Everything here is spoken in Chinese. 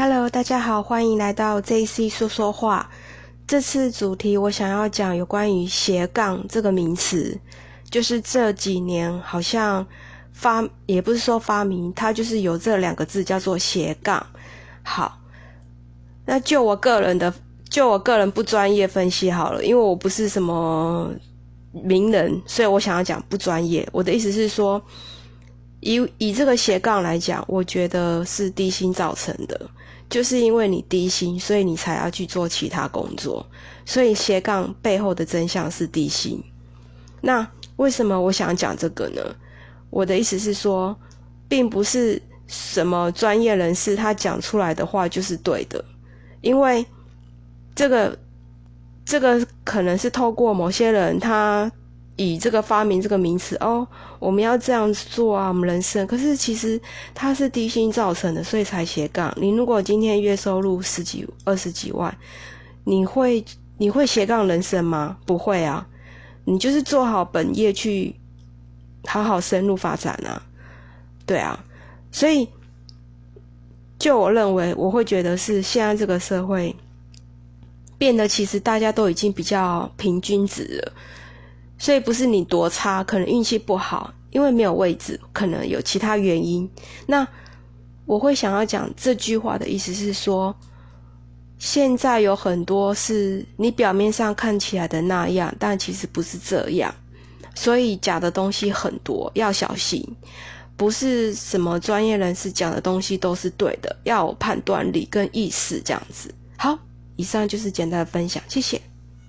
Hello，大家好，欢迎来到 JC 说说话。这次主题我想要讲有关于斜杠这个名词，就是这几年好像发，也不是说发明，它就是有这两个字叫做斜杠。好，那就我个人的，就我个人不专业分析好了，因为我不是什么名人，所以我想要讲不专业。我的意思是说。以以这个斜杠来讲，我觉得是低薪造成的，就是因为你低薪，所以你才要去做其他工作，所以斜杠背后的真相是低薪。那为什么我想讲这个呢？我的意思是说，并不是什么专业人士他讲出来的话就是对的，因为这个这个可能是透过某些人他。以这个发明这个名词哦，我们要这样做啊，我们人生。可是其实它是低薪造成的，所以才斜杠。你如果今天月收入十几、二十几万，你会你会斜杠人生吗？不会啊，你就是做好本业去好好深入发展啊。对啊，所以就我认为，我会觉得是现在这个社会变得，其实大家都已经比较平均值了。所以不是你多差，可能运气不好，因为没有位置，可能有其他原因。那我会想要讲这句话的意思是说，现在有很多是你表面上看起来的那样，但其实不是这样。所以假的东西很多，要小心。不是什么专业人士讲的东西都是对的，要有判断力跟意识这样子。好，以上就是简单的分享，谢谢。